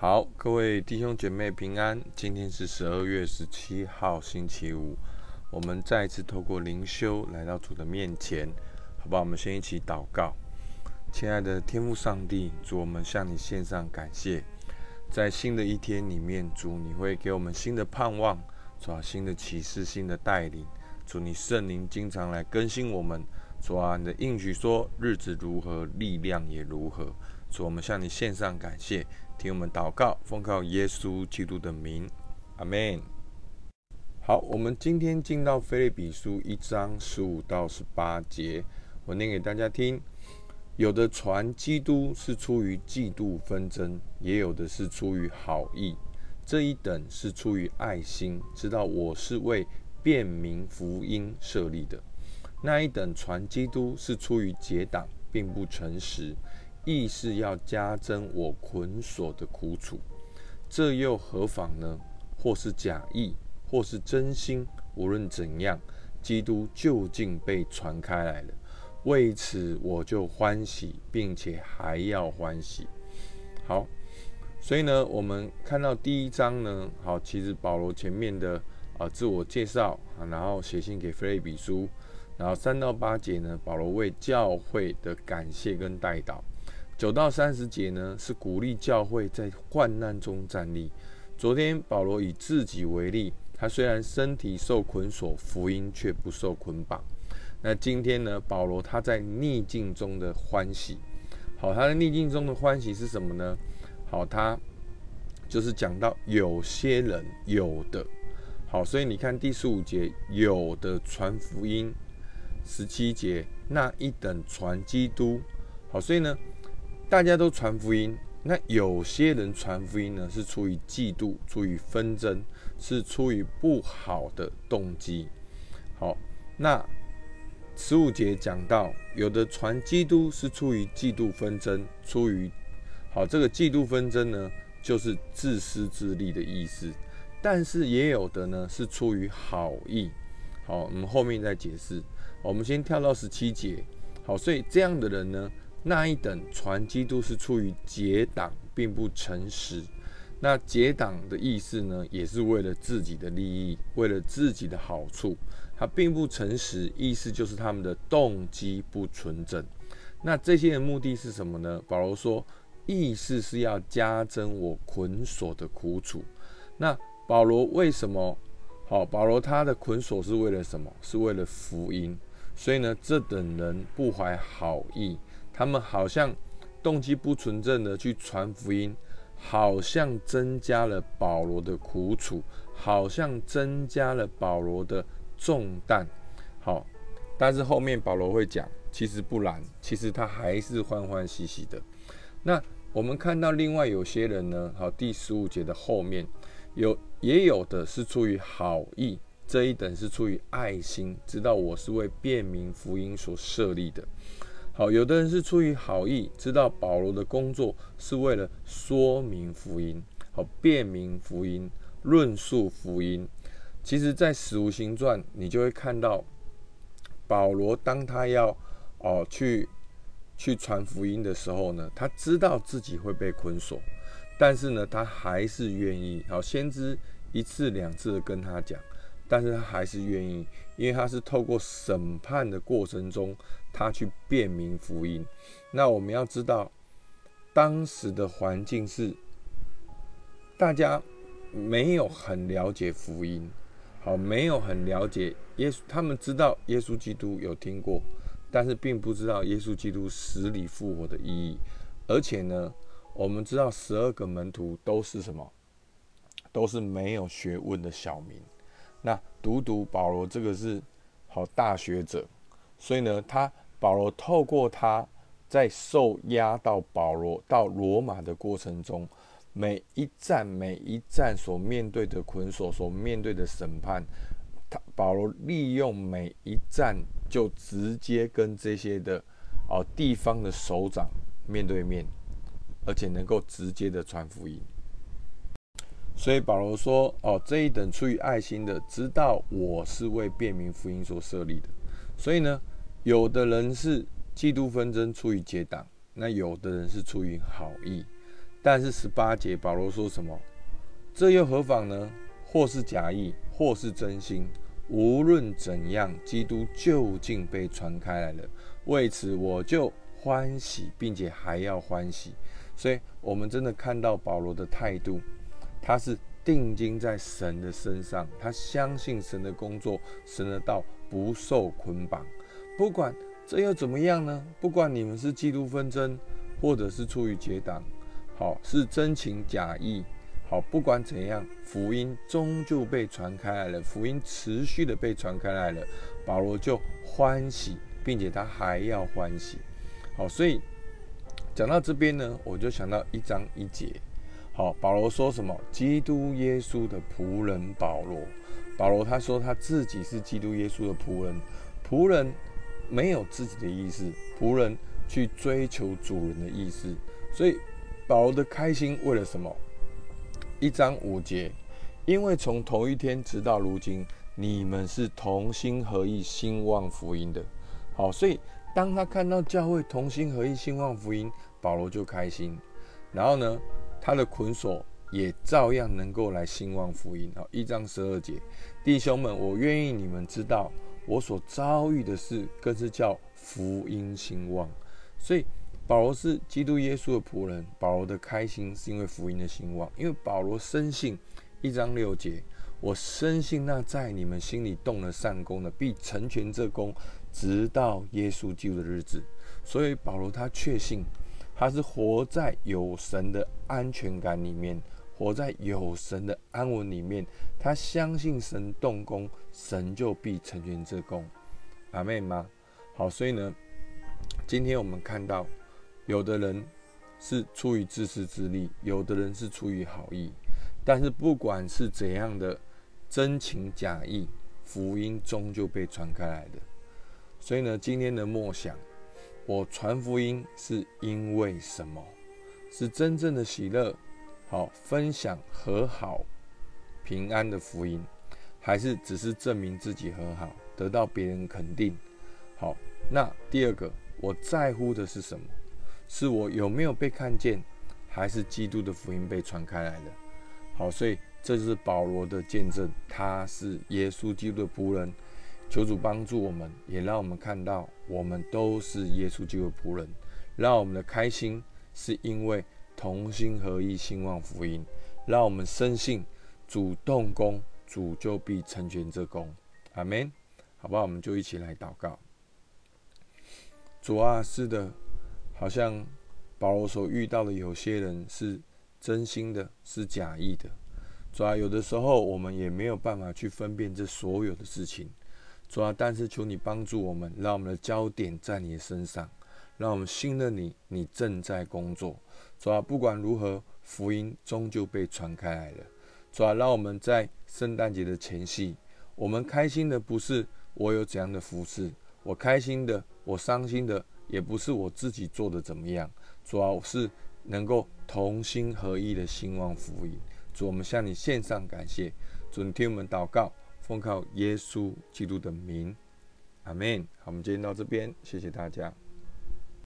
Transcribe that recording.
好，各位弟兄姐妹平安。今天是十二月十七号，星期五。我们再一次透过灵修来到主的面前，好吧？我们先一起祷告。亲爱的天父上帝，主，我们向你献上感谢。在新的一天里面，主，你会给我们新的盼望，主啊，新的启示，新的带领。主，你圣灵经常来更新我们。主啊，你的应许说，日子如何，力量也如何。主，我们向你献上感谢。听我们祷告，奉靠耶稣基督的名，阿门。好，我们今天进到菲利比书一章十五到十八节，我念给大家听。有的传基督是出于嫉妒纷争，也有的是出于好意。这一等是出于爱心，知道我是为便民福音设立的。那一等传基督是出于结党，并不诚实。意是要加增我捆锁的苦楚，这又何妨呢？或是假意，或是真心，无论怎样，基督究竟被传开来了。为此，我就欢喜，并且还要欢喜。好，所以呢，我们看到第一章呢，好，其实保罗前面的啊自我介绍啊，然后写信给菲利比书，然后三到八节呢，保罗为教会的感谢跟代祷。九到三十节呢，是鼓励教会在患难中站立。昨天保罗以自己为例，他虽然身体受捆锁，福音却不受捆绑。那今天呢，保罗他在逆境中的欢喜。好，他的逆境中的欢喜是什么呢？好，他就是讲到有些人有的。好，所以你看第十五节有的传福音，十七节那一等传基督。好，所以呢。大家都传福音，那有些人传福音呢，是出于嫉妒，出于纷争，是出于不好的动机。好，那十五节讲到，有的传基督是出于嫉妒纷争，出于好这个嫉妒纷争呢，就是自私自利的意思。但是也有的呢，是出于好意。好，我们后面再解释。我们先跳到十七节。好，所以这样的人呢？那一等传基督是出于结党，并不诚实。那结党的意思呢，也是为了自己的利益，为了自己的好处。他并不诚实，意思就是他们的动机不纯正。那这些人目的是什么呢？保罗说，意思是要加增我捆锁的苦楚。那保罗为什么？好，保罗他的捆锁是为了什么？是为了福音。所以呢，这等人不怀好意。他们好像动机不纯正的去传福音，好像增加了保罗的苦楚，好像增加了保罗的重担。好，但是后面保罗会讲，其实不然，其实他还是欢欢喜喜的。那我们看到另外有些人呢，好，第十五节的后面有也有的是出于好意，这一等是出于爱心，知道我是为便民福音所设立的。好，有的人是出于好意，知道保罗的工作是为了说明福音，好辨明福音，论述福音。其实，在使徒行传，你就会看到保罗当他要哦去去传福音的时候呢，他知道自己会被捆锁，但是呢，他还是愿意。好，先知一次两次的跟他讲。但是他还是愿意，因为他是透过审判的过程中，他去辨明福音。那我们要知道，当时的环境是大家没有很了解福音，好，没有很了解耶稣。他们知道耶稣基督有听过，但是并不知道耶稣基督死里复活的意义。而且呢，我们知道十二个门徒都是什么？都是没有学问的小民。那独独保罗这个是好大学者，所以呢，他保罗透过他在受押到保罗到罗马的过程中，每一站每一站所面对的捆锁，所面对的审判，他保罗利用每一站就直接跟这些的哦地方的首长面对面，而且能够直接的传福音。所以保罗说：“哦，这一等出于爱心的，知道我是为便民福音所设立的。所以呢，有的人是嫉妒纷争出于结党，那有的人是出于好意。但是十八节保罗说什么？这又何妨呢？或是假意，或是真心，无论怎样，基督究竟被传开来了。为此，我就欢喜，并且还要欢喜。所以，我们真的看到保罗的态度，他是定睛在神的身上，他相信神的工作，神的道不受捆绑。不管这又怎么样呢？不管你们是嫉妒纷争，或者是出于结党，好是真情假意。好，不管怎样，福音终究被传开来了，福音持续的被传开来了，保罗就欢喜，并且他还要欢喜。好，所以讲到这边呢，我就想到一章一节。好，保罗说什么？基督耶稣的仆人保罗。保罗他说他自己是基督耶稣的仆人，仆人没有自己的意思，仆人去追求主人的意思。所以保罗的开心为了什么？一章五节，因为从头一天直到如今，你们是同心合意兴旺福音的。好，所以当他看到教会同心合意兴旺福音，保罗就开心。然后呢，他的捆锁也照样能够来兴旺福音。好，一章十二节，弟兄们，我愿意你们知道，我所遭遇的事，更是叫福音兴旺。所以。保罗是基督耶稣的仆人。保罗的开心是因为福音的兴旺，因为保罗深信一章六节，我深信那在你们心里动了善功的，必成全这功，直到耶稣基督的日子。所以保罗他确信，他是活在有神的安全感里面，活在有神的安稳里面。他相信神动工，神就必成全这功。阿妹吗？好，所以呢，今天我们看到。有的人是出于自私自利，有的人是出于好意，但是不管是怎样的真情假意，福音终究被传开来的。所以呢，今天的默想，我传福音是因为什么？是真正的喜乐，好分享和好平安的福音，还是只是证明自己和好，得到别人肯定？好，那第二个，我在乎的是什么？是我有没有被看见，还是基督的福音被传开来的？好，所以这就是保罗的见证，他是耶稣基督的仆人。求主帮助我们，也让我们看到，我们都是耶稣基督的仆人。让我们的开心是因为同心合意兴旺福音。让我们深信主动工，主就必成全这工。阿门。好不好？我们就一起来祷告。主啊，是的。好像保罗所遇到的有些人是真心的，是假意的。主啊，有的时候我们也没有办法去分辨这所有的事情。主啊，但是求你帮助我们，让我们的焦点在你的身上，让我们信任你，你正在工作。主啊，不管如何，福音终究被传开来了。主啊，让我们在圣诞节的前夕，我们开心的不是我有怎样的服饰，我开心的，我伤心的。也不是我自己做的怎么样，主要是能够同心合意的兴旺福音。主，我们向你献上感谢，主，你听我们祷告，奉靠耶稣基督的名，阿门。好，我们今天到这边，谢谢大家。